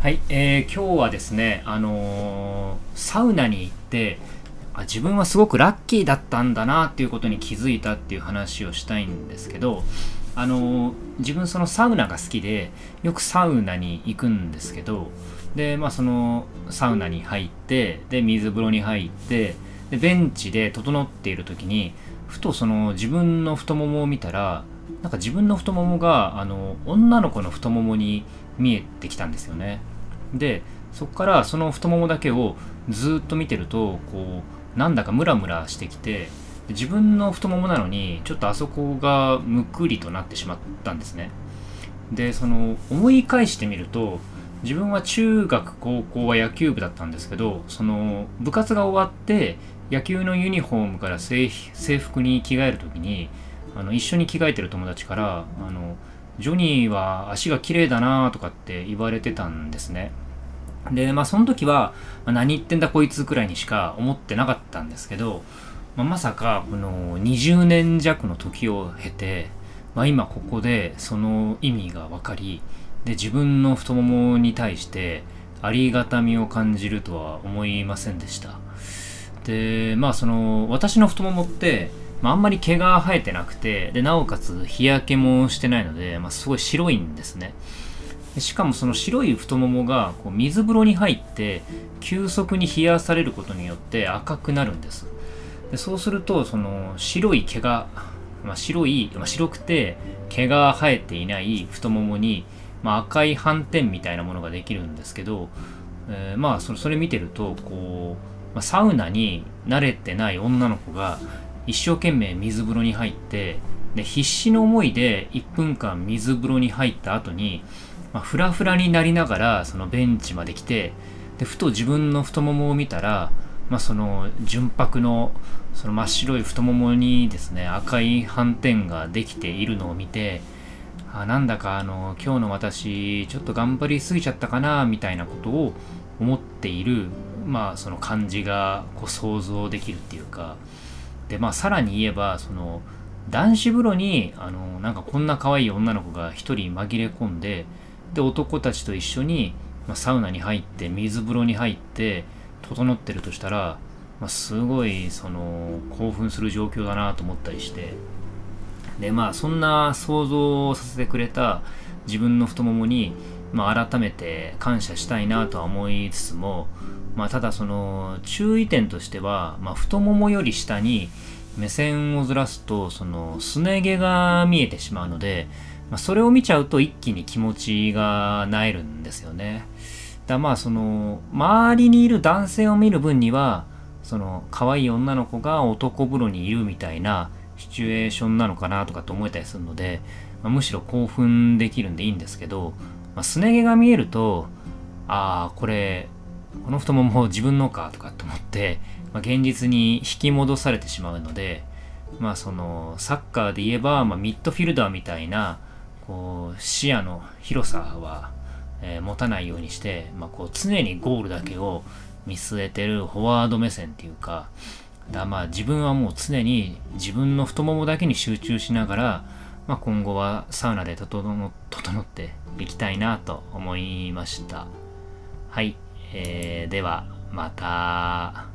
はい、えー今日はですね、あのーサウナに行ってあ自分はすごくラッキーだったんだなっていうことに気づいたっていう話をしたいんですけど、あのー自分そのサウナが好きでよくサウナに行くんですけどでまあそのサウナに入ってで水風呂に入ってでベンチで整っている時にふとその自分の太ももを見たらなんか自分の太ももがあの女の子の太ももに見えてきたんですよね。でそこからその太ももだけをずっと見てるとこうなんだかムラムラしてきて自分の太ももなのにちょっとあそこがむくりとなってしまったんですね。でその思い返してみると自分は中学高校は野球部だったんですけどその部活が終わって野球のユニフォームから制服に着替える時にあの一緒に着替えてる友達からあのジョニーは足が綺麗だなとかって言われてたんですね。でまあその時は、まあ何言ってんだこいつくらいにしか思ってなかったんですけど、まあ、まさかこの20年弱の時を経て、まあ、今ここでその意味が分かりで自分の太ももに対してありがたみを感じるとは思いませんでした。でまあその私の太ももって、まあ、あんまり毛が生えてなくてでなおかつ日焼けもしてないので、まあ、すごい白いんですね。しかもその白い太ももがこう水風呂に入って急速に冷やされることによって赤くなるんです。でそうするとその白い毛が、まあ、白い、まあ、白くて毛が生えていない太ももに、まあ、赤い斑点みたいなものができるんですけど、えーまあそれそれ見てるとこう、まあ、サウナに慣れてない女の子が一生懸命水風呂に入ってで必死の思いで1分間水風呂に入った後に、まあ、フラフラになりながらそのベンチまで来てでふと自分の太ももを見たら、まあ、その純白のその真っ白い太ももにですね赤い斑点ができているのを見てあなんだかあの今日の私ちょっと頑張りすぎちゃったかなみたいなことを思っているまあその感じがこう想像できるっていうか。でまあさらに言えばその男子風呂にあのなんかこんな可愛い女の子が一人紛れ込んでで男たちと一緒に、まあ、サウナに入って水風呂に入って整ってるとしたら、まあ、すごいその興奮する状況だなと思ったりして。でまあそんな想像をさせてくれた自分の太ももに、まあ、改めて感謝したいなとは思いつつも、まあ、ただその注意点としては、まあ、太ももより下に目線をずらすとそのすね毛が見えてしまうので、まあ、それを見ちゃうと一気に気持ちがなえるんですよね。だまあその周りにいる男性を見る分にはその可愛い女の子が男風呂にいるみたいなシチュエーションなのかなとかって思えたりするので、まあ、むしろ興奮できるんでいいんですけど、まあ、すね毛が見えるとああこれこの太もも自分のかとかって思って、まあ、現実に引き戻されてしまうのでまあそのサッカーで言えば、まあ、ミッドフィルダーみたいなこう視野の広さは、えー持たないようにして、まあ、こう常にゴールだけを見据えてるフォワード目線っていうかだまあ自分はもう常に自分の太ももだけに集中しながら、まあ、今後はサウナで整整っていきたいなと思いました。はい、えーではまた。